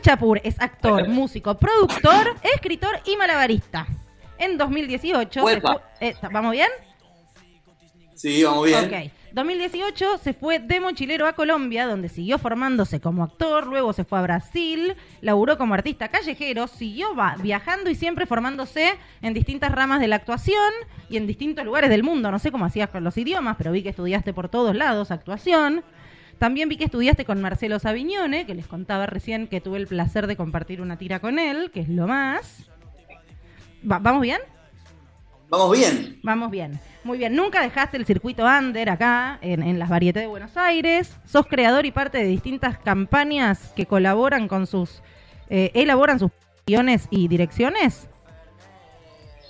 Chapur es actor, músico, productor, escritor y malabarista. En 2018... se Uepa. fu- eh, ¿Vamos bien? Sí, vamos bien. Ok. 2018 se fue de mochilero a Colombia, donde siguió formándose como actor, luego se fue a Brasil, laburó como artista callejero, siguió viajando y siempre formándose en distintas ramas de la actuación y en distintos lugares del mundo. No sé cómo hacías con los idiomas, pero vi que estudiaste por todos lados actuación. También vi que estudiaste con Marcelo Savignone, que les contaba recién que tuve el placer de compartir una tira con él, que es lo más. Va- ¿Vamos bien? Vamos bien. Vamos bien. Muy bien. Nunca dejaste el circuito under acá, en, en las varietés de Buenos Aires. Sos creador y parte de distintas campañas que colaboran con sus. eh, elaboran sus guiones y direcciones.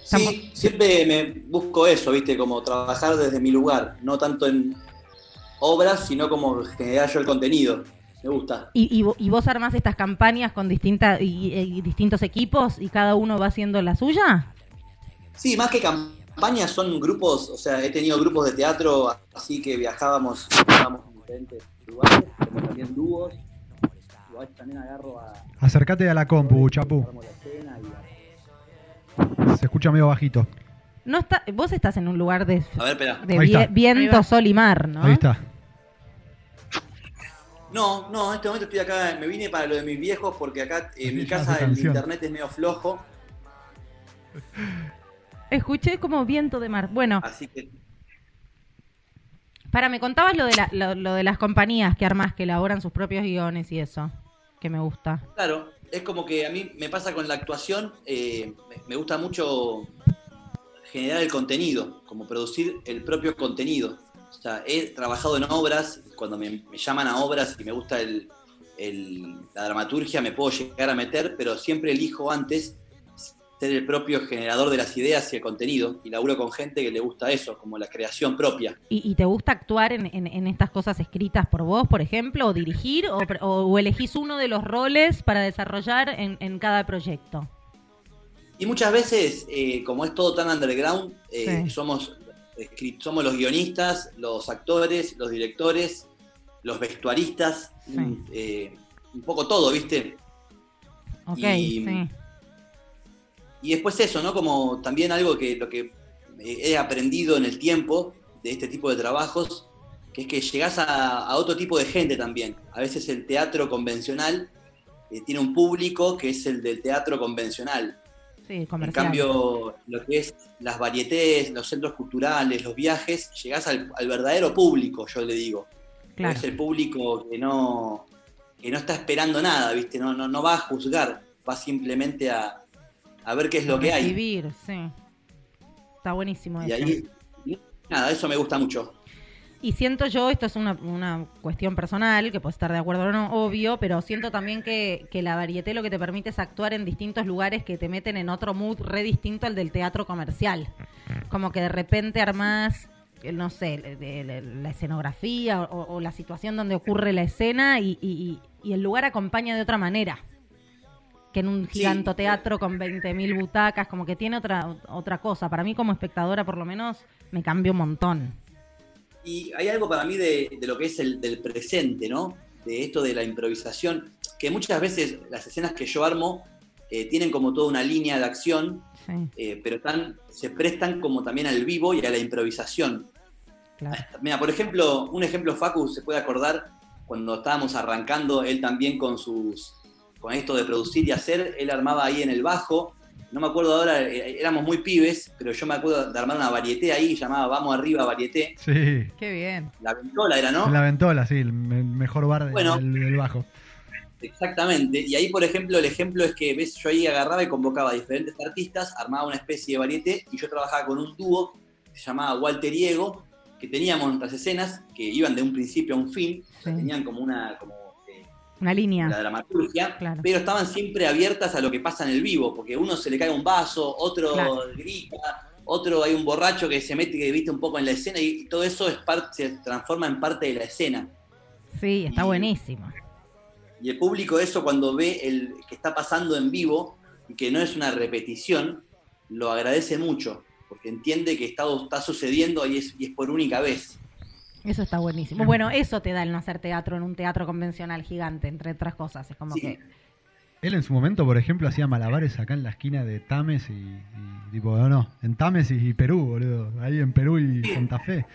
Sí, siempre me busco eso, ¿viste? Como trabajar desde mi lugar, no tanto en obras, sino como generar yo el contenido. Me gusta. Y, y vo- y vos armás estas campañas con distintas y, y distintos equipos y cada uno va haciendo la suya. Sí, más que campañas son grupos, o sea, he tenido grupos de teatro así que viajábamos, viajábamos en diferentes lugares, como también dúos. También agarro a... Acércate a la compu, a- Se escucha medio bajito. No está, vos estás en un lugar de, A ver, espera. de vie- viento, sol y mar, ¿no? Ahí está. No, no, en este momento estoy acá, me vine para lo de mis viejos porque acá en mi casa el internet es medio flojo, Escuché como viento de mar. Bueno, así que Para, me contabas lo de, la- lo, lo de las compañías que armás, que elaboran sus propios guiones y eso, que me gusta. Claro, es como que a mí me pasa con la actuación, eh, me gusta mucho generar el contenido, como producir el propio contenido. O sea, he trabajado en obras, cuando me, me llaman a obras y me gusta el- el- la dramaturgia, me puedo llegar a meter, pero siempre elijo antes ser el propio generador de las ideas y el contenido, y laburo con gente que le gusta eso, como la creación propia. ¿Y, y te gusta actuar en, en- en estas cosas escritas por vos, por ejemplo, o dirigir, o, pre- o- o elegís uno de los roles para desarrollar en, en cada proyecto? Y muchas veces, eh, como es todo tan underground, eh, Sí. somos, somos los guionistas, los actores, los directores, los vestuaristas, Sí. eh, un poco todo, ¿viste? Ok, Y- sí. Y después eso, ¿no? Como también algo que lo que he aprendido en el tiempo de este tipo de trabajos, que es que llegás a, a otro tipo de gente también. A veces el teatro convencional eh, tiene un público que es el del teatro convencional. Sí, En cambio, lo que es las varietés, los centros culturales, los viajes, llegás al, al verdadero público, yo le digo. claro. Es el público que no, que no está esperando nada, ¿viste? No, no, no va a juzgar, va simplemente a, a ver qué es lo que hay. Recibir, sí. Está buenísimo Y eso. ahí, nada, eso me gusta mucho. Y siento yo, esto es una, una cuestión personal, que puede estar de acuerdo o no, obvio, pero siento también que, que la varieté lo que te permite es actuar en distintos lugares que te meten en otro mood re distinto al del teatro comercial. Como que de repente armás, eh, no sé, la escenografía o, o la situación donde ocurre la escena y, y- y el lugar acompaña de otra manera. Que en un Sí. gigantoteatro con 20.000 butacas, como que tiene otra, otra cosa. Para mí como espectadora por lo menos me cambió un montón. Y hay algo para mí de, de lo que es el del presente, ¿no? De esto de la improvisación, que muchas veces las escenas que yo armo eh, tienen como toda una línea de acción, Sí, eh, pero están, se prestan como también al vivo y a la improvisación. claro. Mira, por ejemplo, un ejemplo Facu se puede acordar cuando estábamos arrancando, él también con sus con esto de producir y hacer, él armaba ahí en el bajo, no me acuerdo ahora, eh, éramos muy pibes, pero yo me acuerdo de armar una varieté ahí, llamaba Vamos Arriba Varieté, Sí. Qué bien. la ventola era, ¿no? La ventola, sí, el me- mejor bar de- Bueno. del, del bajo. Exactamente, y ahí por ejemplo el ejemplo es que ves yo ahí agarraba y convocaba a diferentes artistas, armaba una especie de varieté y yo trabajaba con un dúo que se llamaba Walter y Ego, que teníamos nuestras escenas que iban de un principio a un fin, o sea, Sí. tenían como una como Una línea. la dramaturgia, Claro. pero estaban siempre abiertas a lo que pasa en el vivo, porque uno se le cae un vaso, otro Claro. grita, otro hay un borracho que se mete que viste un poco en la escena y todo eso es parte, se transforma en parte de la escena. Sí, está Y- buenísimo. Y el público eso cuando ve el que está pasando en vivo y que no es una repetición, lo agradece mucho, porque entiende que está, está sucediendo y es, y es por única vez. Eso está buenísimo. Bueno, eso te da el no hacer teatro en un teatro convencional gigante, entre otras cosas. Es como Sí. que Él en su momento, por ejemplo, hacía malabares acá en la esquina de Tames y, y tipo, no, no, en Tames y, y Perú, boludo. Ahí en Perú y Santa Fe.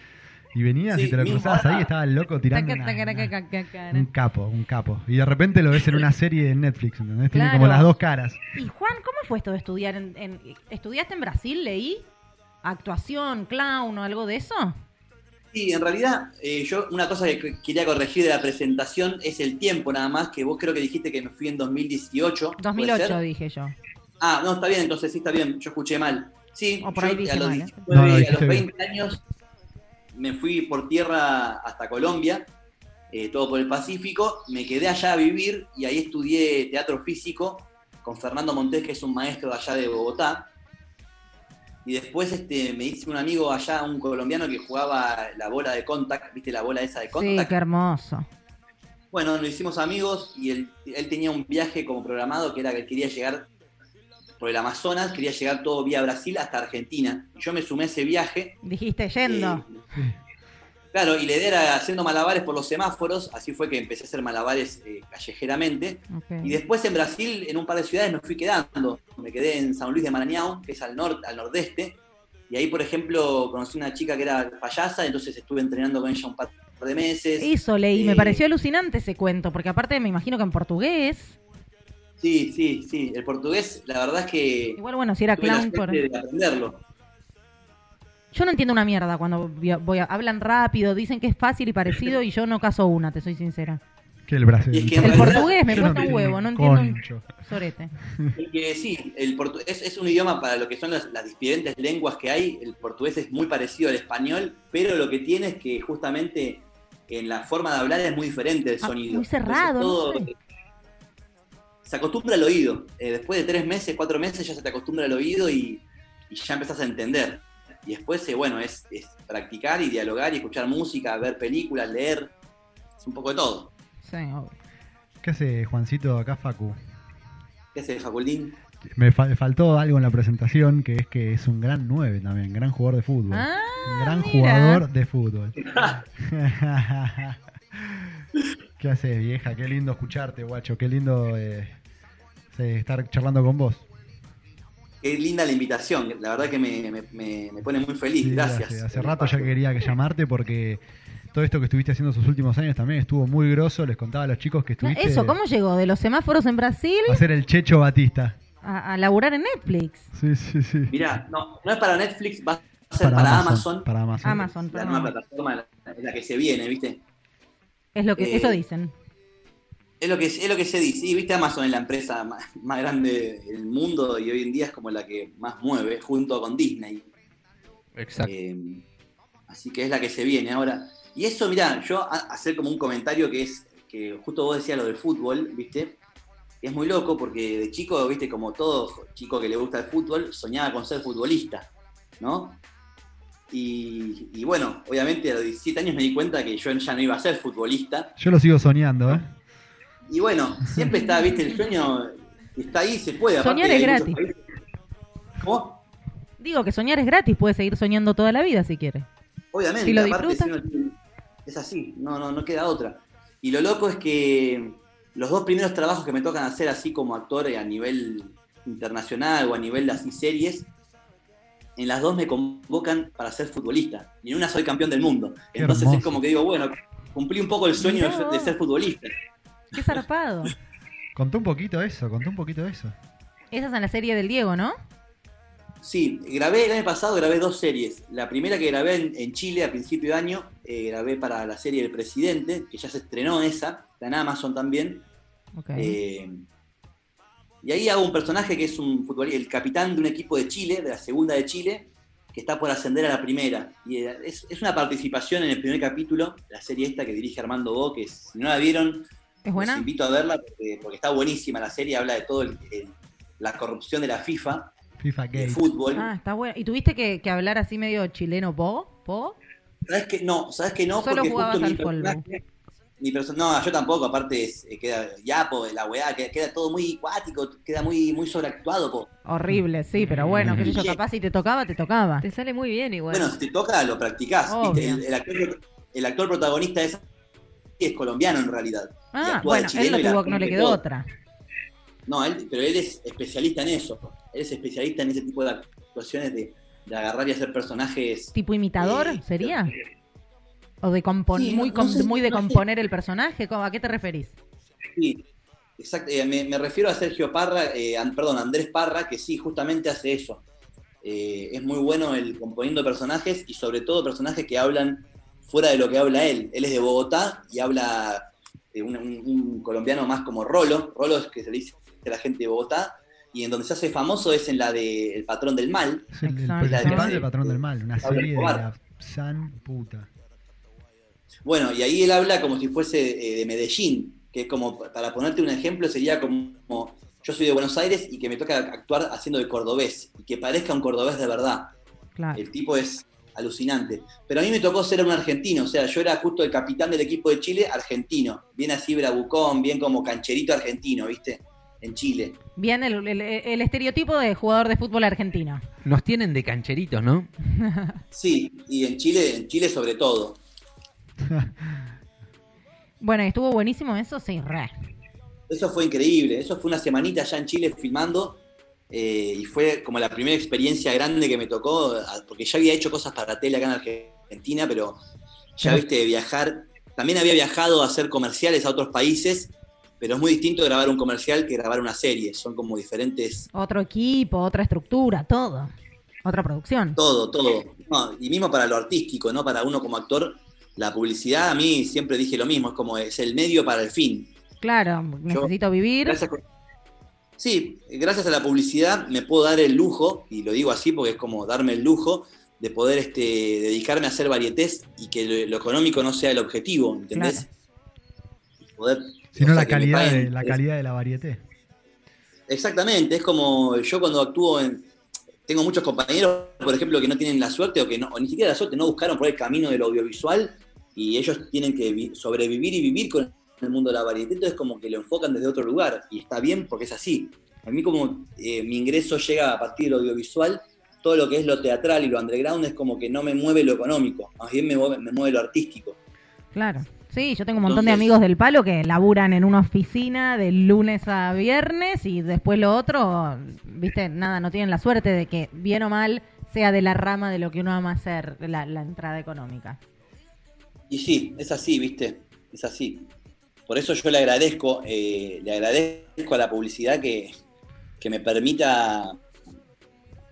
Y venías Sí, y te lo cruzabas ahí, estaba el loco tirando Taca, una- taca, una- taca, taca, taca. un capo, un capo. Y de repente lo ves en una serie de Netflix, ¿entendés? Tiene Claro. como las dos caras. Y Juan, ¿cómo fue esto de estudiar? En, en- ¿Estudiaste en Brasil, leí? ¿Actuación, clown o algo de eso? Sí, en realidad, eh, yo una cosa que que quería corregir de la presentación es el tiempo nada más, que vos creo que dijiste que me fui en 2018. ¿puede 2008 ser? dije yo. Ah, no, está bien, entonces sí está bien, yo escuché mal. Sí, O por yo ahí dije a los mal, ¿eh? 19, No, no, a los bien. 20 años me fui por tierra hasta Colombia, eh, todo por el Pacífico, me quedé allá a vivir y ahí estudié teatro físico con Fernando Montés, que es un maestro de allá de Bogotá. Y después este, me hice un amigo allá, un colombiano que jugaba la bola de contact, ¿viste la bola esa de Sí, contact? qué hermoso. Bueno, nos hicimos amigos y él, él tenía un viaje como programado que era que quería llegar por el Amazonas, quería llegar todo vía Brasil hasta Argentina. Yo me sumé a ese viaje. Dijiste yendo. eh, claro, y la idea era haciendo malabares por los semáforos, así fue que empecé a hacer malabares eh, callejeramente. Y después en Brasil, en un par de ciudades, me fui quedando. Me quedé en San Luis de Maranhão, que es al, norte, al nordeste. Y ahí, por ejemplo, conocí una chica que era payasa, entonces estuve entrenando con ella un par de meses. Eso leí, me Eh, pareció alucinante ese cuento, porque aparte me imagino que en portugués, Sí, sí, sí. El portugués, la verdad es que igual bueno, si era clown por... de aprenderlo. Yo no entiendo una mierda cuando voy a... hablan rápido, dicen que es fácil y parecido y yo no caso una, te soy sincera. Que el Brasil. Y es que en El realidad- portugués me cuesta un huevo, no entiendo un concho. sorete. Es que sí, el es, es un idioma para lo que son las, las diferentes lenguas que hay. El portugués es muy parecido al español, pero lo que tiene es que justamente en la forma de hablar es muy diferente el Ah, sonido. muy cerrado, no Entonces, sé. Se acostumbra al oído. Eh, después de tres meses, cuatro meses, ya se te acostumbra al oído y, y ya empezás a entender. Y después, eh, bueno, es, es practicar y dialogar y escuchar música, ver películas, leer. Es un poco de todo. Sí, obvio. ¿Qué hace Juancito acá, Facu? ¿Qué hace Faculdín? Me fa- faltó algo en la presentación, que es que es un gran 9 también, gran jugador de fútbol. Ah, un gran mira. jugador de fútbol. ¿Qué haces, vieja? Qué lindo escucharte, guacho. Qué lindo eh, estar charlando con vos. Qué linda la invitación. La verdad que me, me- me- pone muy feliz. Sí, Gracias. Hace, hace rato ya quería que llamarte porque todo esto que estuviste haciendo sus últimos años también estuvo muy grosso. Les contaba a los chicos que estuviste Eso, ¿cómo llegó? De los semáforos en Brasil a hacer el Checho Batista. a, a laburar en Netflix. Sí, sí, sí. Mirá, no, no es para Netflix, va a ser para, Amazon. Para Amazon. Amazon, La nueva plataforma en la que se viene, ¿viste? Es lo que, Eh, eso dicen. Es lo que, es lo que se dice. Y viste, Amazon es la empresa más, más grande del mundo y hoy en día es como la que más mueve, junto con Disney. Exacto. Eh, así que es la que se viene ahora. Y eso, mirá, yo a- hacer como un comentario que es que justo vos decías lo del fútbol, ¿viste? Y es muy loco porque de chico, ¿viste? Como todo chico que le gusta el fútbol, soñaba con ser futbolista, ¿no? Y, y bueno, obviamente a los 17 años me di cuenta que yo ya no iba a ser futbolista. Yo lo sigo soñando, ¿eh? Y bueno, siempre está, ¿viste? El sueño está ahí, se puede. Soñar aparte es muchos gratis. países- ¿Cómo? Digo que soñar es gratis, puedes seguir soñando toda la vida si quieres. Obviamente, Si lo aparte, disfruta. si uno- es así, no, no, no queda otra. Y lo loco es que los dos primeros trabajos que me tocan hacer así como actor a nivel internacional o a nivel de así series, en las dos me convocan para ser futbolista. Y en una soy campeón del mundo. Qué Entonces hermoso. es como que digo, bueno, cumplí un poco el sueño de, ser futbolista. Qué zarpado. Contó un poquito eso, contó un poquito eso. Esa es en la serie del Diego, ¿no? Sí, grabé el año pasado, grabé dos series. La primera que grabé en, en Chile a principio de año, eh, grabé para la serie El Presidente, que ya se estrenó esa, está en Amazon también. Ok. Eh, y ahí hago un personaje que es un futbolista, el capitán de un equipo de Chile, de la segunda de Chile, que está por ascender a la primera. Y eh, es, es una participación en el primer capítulo, la serie esta que dirige Armando Bo, que si no la vieron, ¿Es buena? los invito a verla porque, porque está buenísima la serie, habla de todo el- el- la corrupción de la FIFA, FIFA fútbol. Ah, está buena. ¿Y tuviste que, que hablar así medio chileno, po? ¿Po? ¿Sabes que No, ¿sabes que no? Solo Porque jugabas justo mi al polvo. mi no, yo tampoco, aparte es, eh, queda yapo, la weá, queda, queda todo muy cuático, queda muy, muy sobreactuado. po. Horrible, sí, pero bueno, qué sé yo, capaz si te tocaba, te tocaba. Te sale muy bien igual. Bueno, si te toca, lo practicás. El, el actor, el actor protagonista de esa serie es colombiano en realidad. Ah, bueno, él no, tuvo, le quedó todo. otra. No, él, pero él es especialista en eso. Él es especialista en ese tipo de actuaciones de, de agarrar y hacer personajes. ¿Tipo imitador eh, sería? ¿O de compon- Sí, no- muy, no sé, muy de no sé. componer el personaje? ¿Cómo- ¿A qué te referís? Sí, exacto. eh, me, me refiero a Sergio Parra, eh, an- perdón, Andrés Parra, que sí, justamente hace eso. Eh, es muy bueno el componiendo personajes y sobre todo personajes que hablan fuera de lo que habla él. Él es de Bogotá y habla de un, un- un colombiano más como Rolo. Rolo es que se le dice a la gente de Bogotá. Y en donde se hace famoso es en la de El Patrón del Mal. Es el, el Exacto. del patrón del mal, una serie de la san puta. Bueno, y ahí él habla como si fuese eh, de Medellín, que es como, para ponerte un ejemplo, sería como, yo soy de Buenos Aires y que me toca actuar haciendo de cordobés, y que parezca un cordobés de verdad. Claro. El tipo es alucinante. Pero a mí me tocó ser un argentino, o sea, yo era justo el capitán del equipo de Chile argentino, bien así bravucón, bien como cancherito argentino, ¿viste? En Chile. Bien, el, el- el estereotipo de jugador de fútbol argentino. Nos tienen de cancheritos, ¿no? Sí, y en Chile, en Chile sobre todo. Bueno, ¿y estuvo buenísimo eso? Sí, re. Eso fue increíble, eso fue una semanita allá en Chile filmando eh, y fue como la primera experiencia grande que me tocó, porque ya había hecho cosas para tele acá en Argentina, pero ya viste, viajar, también había viajado a hacer comerciales a otros países, pero es muy distinto grabar un comercial que grabar una serie, son como diferentes, Otro equipo, otra estructura, todo. Otra producción. todo, todo. No, y mismo para lo artístico, ¿no? Para uno como actor, la publicidad a mí siempre dije lo mismo, es como es el medio para el fin. Claro, necesito vivir. Gracias sí, gracias a la publicidad me puedo dar el lujo, y lo digo así porque es como darme el lujo, de poder este, dedicarme a hacer varietés y que lo, lo económico no sea el objetivo, ¿entendés? Poder, Sino sea, la calidad, paguen- de, la calidad de la varieté. Exactamente, es como yo cuando actúo en... Tengo muchos compañeros, por ejemplo, que no tienen la suerte o que no, o ni siquiera la suerte, no buscaron por el camino del audiovisual y ellos tienen que vi- sobrevivir y vivir con el mundo de la varieté, entonces como que lo enfocan desde otro lugar y está bien porque es así. A mí como eh, mi ingreso llega a partir del audiovisual, todo lo que es lo teatral y lo underground es como que no me mueve lo económico, más bien me mueve, me mueve lo artístico. Claro. Sí, yo tengo un montón de amigos del palo que laburan en una oficina de lunes a viernes y después lo otro, viste, nada, no tienen la suerte de que bien o mal sea de la rama de lo que uno ama hacer, la, la entrada económica. Y sí, es así, ¿viste? Es así. Por eso yo le agradezco, eh, le agradezco a la publicidad que, que me permita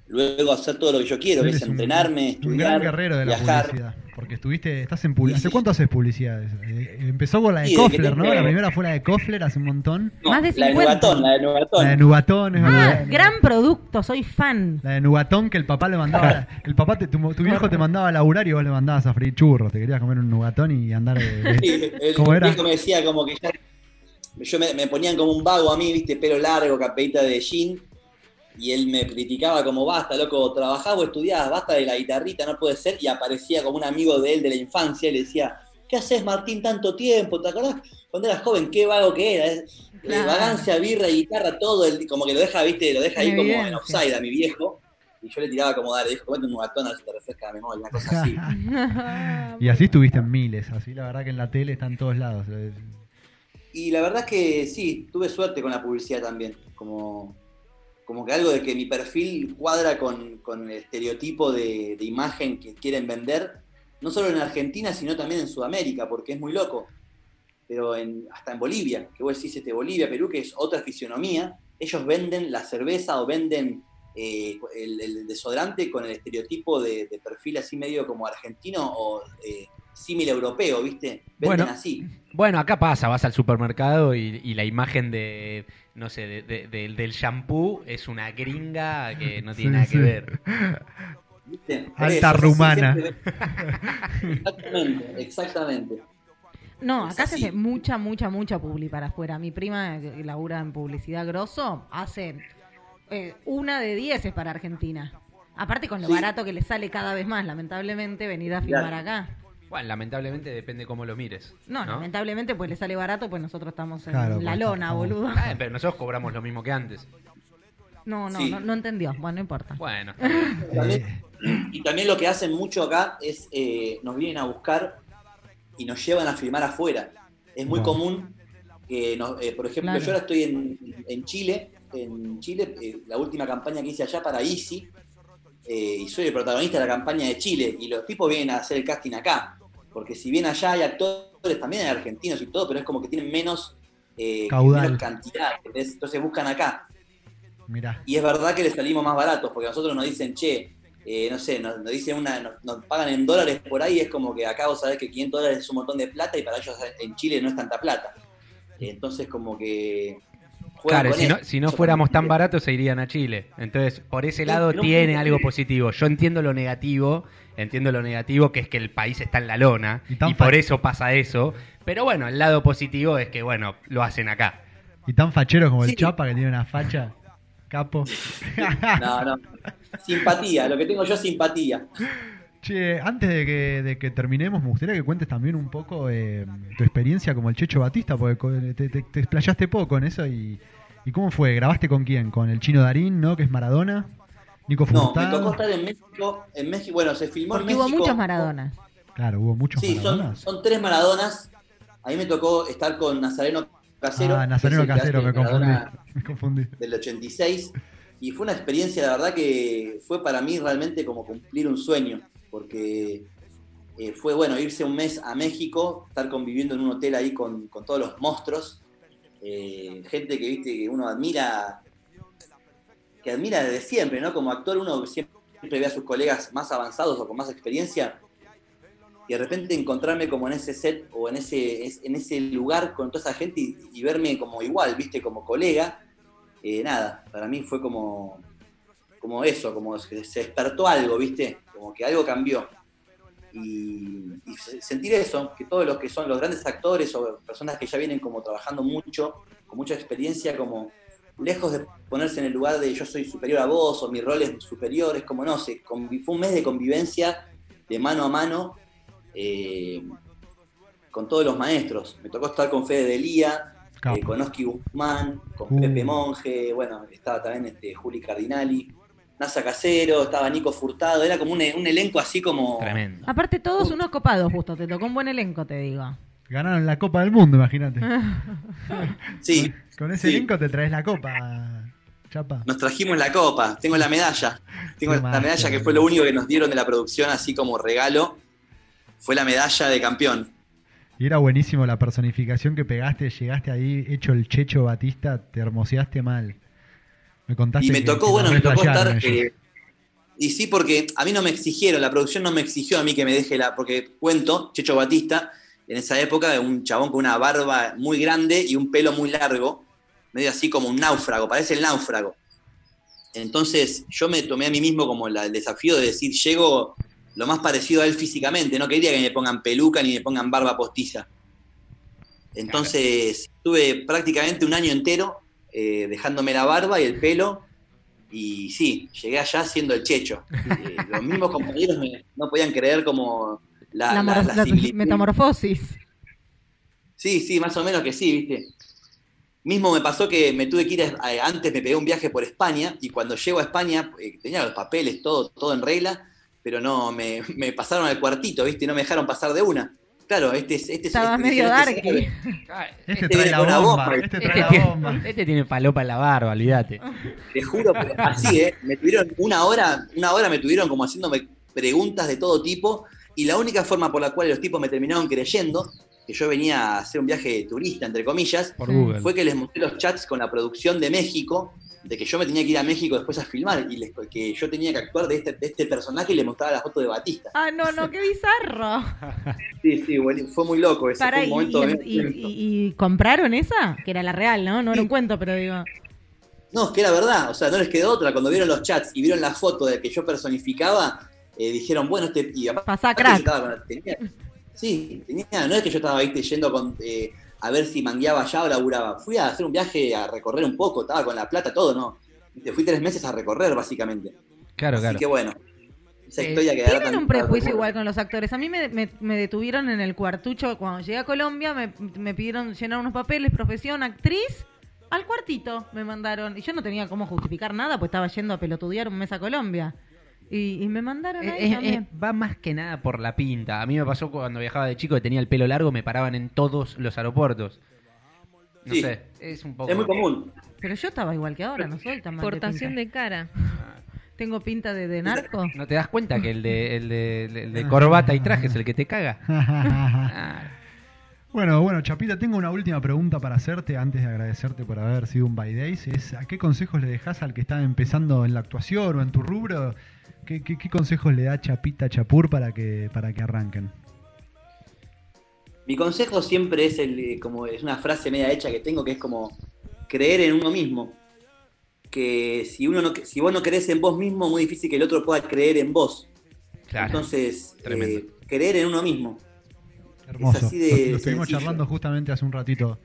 luego hacer todo lo que yo quiero, que es un- entrenarme, Un gran estudiar, guerrero de la viajar. publicidad. Porque estuviste, estás en publicidad. ¿Hace cuánto haces publicidad? Eh, empezó con la de Sí, Kofler, ¿no? La primera fue la de Kofler hace un montón. No, Más de La de 50. Nubatón, la de Nubatón. La de Nubatón, es Ah, verdad. gran producto, soy fan. La de Nubatón que el papá le mandaba. El papá, te- tu, tu viejo te mandaba a laburar y vos le mandabas a freír churros. Te querías comer un Nubatón y andar de. de- Sí, el ¿Cómo era? viejo me decía como que ya, yo me, me ponían como un vago a mí, viste, pelo largo, capeita de jean, y él me criticaba como, basta, loco, trabajás o estudiás, basta de la guitarrita, no puede ser, y aparecía como un amigo de él de la infancia, y le decía, ¿qué haces Martín tanto tiempo? ¿Te acordás cuando eras joven qué vago que era? Eh, Claro. vagancia, birra, guitarra, todo, el, como que lo deja, viste, lo deja ahí como en offside a mi viejo, y yo le tiraba como, dale, dijo, comete un ver si te refresca la memoria, una cosa así. y así estuviste en miles. Así la verdad que en la tele está en todos lados. Eh, Y la verdad es que sí, tuve suerte con la publicidad también. Como, como que algo de que mi perfil cuadra con, con el estereotipo de, imagen que quieren vender, no solo en Argentina, sino también en Sudamérica, porque es muy loco. Pero en, hasta en Bolivia, que vos decís este, Bolivia, Perú, que es otra fisionomía, ellos venden la cerveza o venden eh, el, desodorante con el estereotipo de, de perfil así medio como argentino o eh, símil europeo, ¿viste? Venden Bueno. así. Bueno, acá pasa, vas al supermercado y, y la imagen de, no sé, de- de- de- del shampoo es una gringa que no tiene Sí, nada sí. que ver. ¿viste? Alta eso, rumana. siempre- Exactamente, exactamente. No, acá se hace mucha, mucha, mucha publi para afuera. Mi prima, que labura en publicidad grosso, hace eh, una de diez es para Argentina. Aparte con lo Sí. barato que le sale cada vez más, lamentablemente, venir a filmar Claro. acá. Bueno, lamentablemente depende cómo lo mires. No, lamentablemente pues le sale barato, pues nosotros estamos en Claro, la pues, lona, estamos- boludo. Ah, pero nosotros cobramos lo mismo que antes. No, no, Sí. no, no entendió. Bueno, no importa. Bueno, También- Y también lo que hacen mucho acá es eh, nos vienen a buscar y nos llevan a filmar afuera. Es muy común que que, nos- eh, por ejemplo, Claro. yo ahora estoy en, en Chile, en Chile, eh, la última campaña que hice allá para Easy, eh, y soy el protagonista de la campaña de Chile, y los tipos vienen a hacer el casting acá, porque si bien allá hay actores, también hay argentinos y todo, pero es como que tienen menos, eh, menos cantidad, entonces buscan acá. Mirá. Y es verdad que les salimos más baratos, porque a nosotros nos dicen, che, eh, no sé, nos, nos dicen una, nos, nos pagan en dólares por ahí, es como que acá vos sabés que 500 dólares es un montón de plata y para ellos en Chile no es tanta plata. Entonces como que... juegan Claro, con si no, si no fuéramos tan baratos se irían a Chile. Entonces, por ese lado tiene algo positivo. Yo entiendo lo negativo, entiendo lo negativo que es que el país está en la lona Y por eso pasa eso. Pero bueno, el lado positivo es que, bueno, lo hacen acá. Y tan fachero como el. Chapa que tiene una facha. Capo. No, no. Simpatía, lo que tengo yo es simpatía. Che, antes de que, de que terminemos, me gustaría que cuentes también un poco eh, tu experiencia como el Checho Batista, porque co- te, te, te explayaste poco en eso. Y, ¿Y cómo fue? ¿Grabaste con quién? ¿Con el chino Darín, no? Que es Maradona. Nico No, me tocó estar en México, en México, bueno, se filmó Porque en hubo México. muchos Maradonas. Claro, hubo muchos Sí, son, Maradonas. son tres Maradonas. A mí me tocó estar con Nazareno Casero. ah, Nazareno Casero, me confundí. Me confundí. del 86 y fue una experiencia, la verdad que fue para mí realmente como cumplir un sueño, porque eh, fue bueno irse un mes a México, estar conviviendo en un hotel ahí con, todos los monstruos, eh, gente que viste que uno admira, que admira desde siempre, ¿no? Como actor uno siempre ve a sus colegas más avanzados o con más experiencia. Y de repente encontrarme como en ese set o en ese, es- en ese lugar con toda esa gente y, y verme como igual, viste, como colega, eh, nada, para mí fue como, como eso, como se despertó algo, ¿viste? Como que algo cambió. Y, y se- sentir eso, que todos los que son los grandes actores o personas que ya vienen como trabajando mucho, con mucha experiencia, como lejos de ponerse en el lugar de yo soy superior a vos o mi rol es superior, es como no sé, fue un mes de convivencia de mano a mano eh, con todos los maestros. Me tocó estar con Fede Delía, eh, con Oski Guzmán, con Uh. Pepe Monge, bueno, estaba también este, Juli Cardinali, Nasa Casero, estaba Nico Furtado, era como un, un elenco así como... Tremendo. Aparte, todos unos copados, justo. Te tocó un buen elenco, te digo. Ganaron la Copa del Mundo, imagínate. Sí, Con ese Sí. elenco te traes la Copa, Chapa. nos trajimos la copa, tengo la medalla, tengo Qué la magia, medalla que fue lo único que nos dieron de la producción así como regalo, fue la medalla de campeón. Y era buenísimo la personificación que pegaste, llegaste ahí hecho el Checho Batista, te hermoseaste mal. Me contaste Y me tocó, que bueno, me tocó estar. eh, y sí, porque a mí no me exigieron, la producción no me exigió a mí que me deje la. Porque cuento, Checho Batista, en esa época, un chabón con una barba muy grande y un pelo muy largo, medio así como un náufrago, parece el náufrago. Entonces yo me tomé a mí mismo como la- el desafío de decir, llego lo más parecido a él físicamente, no quería que me pongan peluca ni me pongan barba postiza. Entonces tuve prácticamente un año entero eh, dejándome la barba y el pelo y sí, llegué allá siendo el checho. Eh, los mismos compañeros me- no podían creer como la, La, la- mor- la la similitud. metamorfosis. Sí, sí, más o menos que sí, ¿viste? Mismo me pasó que me tuve que ir, a- a- antes me pegué un viaje por España y cuando llego a España eh, tenía los papeles, todo, todo en regla, pero no, me, me pasaron al cuartito, ¿viste? No me dejaron pasar de una. Claro, este es... Este es- Estaba este- medio este- este-. Este este trae la bomba, bomba. este trae Este la tiene, bomba. este tiene palopa en la barba, olvídate. Te juro, pero así, ¿eh? Me tuvieron una hora, una hora me tuvieron como haciéndome preguntas de todo tipo y la única forma por la cual los tipos me terminaron creyendo que yo venía a hacer un viaje de turista, entre comillas, Por Sí. Google. fue que les mostré los chats con la producción de México, de que yo me tenía que ir a México después a filmar y les- que yo tenía que actuar de este, de este personaje y les mostraba la foto de Batista. Ah, no, no, qué bizarro. Sí, sí, bueno, fue muy loco ese, Para, fue y, un momento y- bien y- tenso. y- y compraron esa? Que era la real, ¿no? No era Sí. un cuento, pero digo. No, es que era verdad, o sea, no les quedó otra. Cuando vieron los chats y vieron la foto de que yo personificaba, eh, dijeron, bueno, este. Y aparte Pasá yo crack. estaba con- tenía- sí, tenía, no es que yo estaba ¿viste, yendo con, eh, a ver si mangueaba allá o laburaba. Fui a hacer un viaje a recorrer un poco, estaba con la plata, todo, ¿no? ¿Viste? Fui tres meses a recorrer, básicamente. Claro, Así claro. que bueno, esa Eh, historia Tienen un prejuicio igual con los actores. A mí me, me- me detuvieron en el cuartucho. Cuando llegué a Colombia, me, me pidieron llenar unos papeles, profesión, actriz. Al cuartito me mandaron. Y yo no tenía cómo justificar nada, pues estaba yendo a pelotudear un mes a Colombia. Y, y me mandaron Eh, ahí eh, también. eh, va más que nada por la pinta. A mí me pasó cuando viajaba de chico que tenía el pelo largo, me paraban en todos los aeropuertos. No Sí. sé, es un poco... Es muy común. Pero yo estaba igual que ahora, no soy tan mal de Portación de cara. Tengo pinta de, de narco. ¿No te das cuenta que el de, el de, el de corbata y traje es el que te caga? Ah, Bueno, bueno, Chapita, tengo una última pregunta para hacerte antes de agradecerte por haber sido un by Days. Es, ¿A qué consejos le dejas al que está empezando en la actuación o en tu rubro? ¿Qué, qué- qué consejos le da Chapita Chapur para que, para que arranquen? Mi consejo siempre es el, eh, como es una frase media hecha que tengo, que es como creer en uno mismo. Que si uno no, si vos no crees en vos mismo, muy difícil que el otro pueda creer en vos. claro. Entonces, Tremendo. eh, creer en uno mismo. Hermoso. así de lo, lo estuvimos sencillo. charlando justamente hace un ratito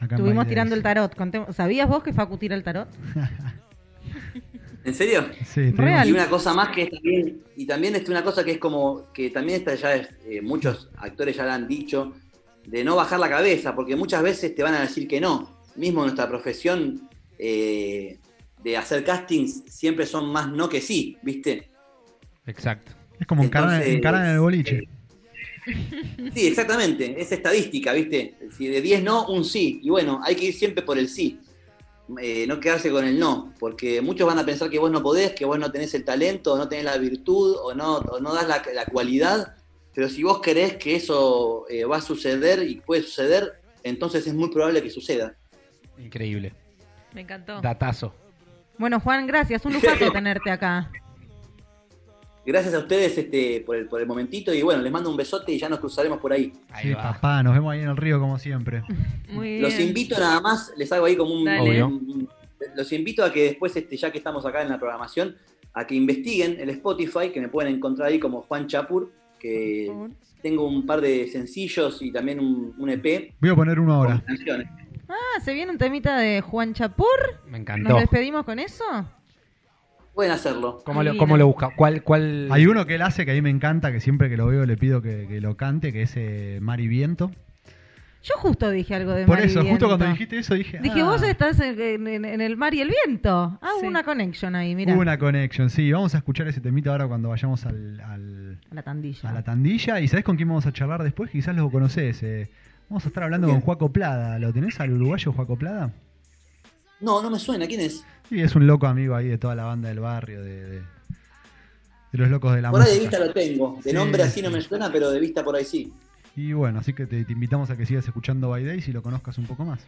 acá Estuvimos tirando el tarot. ¿Sabías vos que Facu tira el tarot? ¿En serio? Sí, Real. Y una cosa más que es también, y también es una cosa que es como, que también esta ya es, eh, muchos actores ya la han dicho, de no bajar la cabeza, porque muchas veces te van a decir que no. Mismo en nuestra profesión eh, de hacer castings siempre son más no que sí, ¿viste? Exacto. Es como encarar, en el boliche. Sí, exactamente, es estadística, ¿viste? Si de 10 no, un sí. Y bueno, hay que ir siempre por el sí. Eh, no quedarse con el no, porque muchos van a pensar que vos no podés, que vos no tenés el talento, o no tenés la virtud, o no, o no das la, la cualidad, pero si vos querés que eso eh, va a suceder y puede suceder, entonces es muy probable que suceda. Increíble. Me encantó. Datazo. Bueno, Juan, gracias. Un lujazo tenerte acá. Gracias a ustedes este, por, el, por el momentito y bueno, les mando un besote y ya nos cruzaremos por ahí. Ahí Sí, va. papá, nos vemos ahí en el río como siempre. Muy bien. Los invito nada más, les hago ahí como un... Dale. un- un- los invito a que después, este, ya que estamos acá en la programación, a que investiguen el Spotify, que me pueden encontrar ahí como Juan Chapur, que tengo un par de sencillos y también un, un EP Voy a poner uno ahora. Ah, se viene un temita de Juan Chapur. Me encantó. ¿Nos despedimos con eso? Pueden hacerlo. ¿Cómo lo, cómo lo busca? ¿Cuál, cuál? Hay uno que él hace que a mí me encanta, que siempre que lo veo le pido que, que lo cante, que es eh, Mar y Viento. Yo justo dije algo de Por mar y eso, justo viento. cuando dijiste eso dije... Dije, ah, vos estás en, en- en el mar y el viento. Ah, Sí. una connection ahí, mira. Hubo una connection, sí. Vamos a escuchar ese temita ahora cuando vayamos al, al- A la tandilla. a la tandilla. ¿Y sabes con quién vamos a charlar después? Quizás lo conoces. eh. Vamos a estar hablando ¿Con? Juaco Plada. ¿Lo tenés al uruguayo Juaco Plada? No, no me suena. ¿Quién es? Sí, es un loco amigo ahí de toda la banda del barrio, de, de, de los locos de la por ahí de vista lo tengo. De Sí, nombre así no me suena, pero de vista por ahí sí. Y bueno, así que te, te invitamos a que sigas escuchando By Days y lo conozcas un poco más.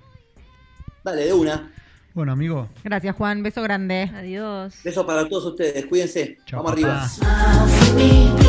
Dale, de una. Bueno, amigo, Gracias, Juan. Beso grande. Adiós. Besos para todos ustedes. Cuídense. chao. Vamos papá. arriba.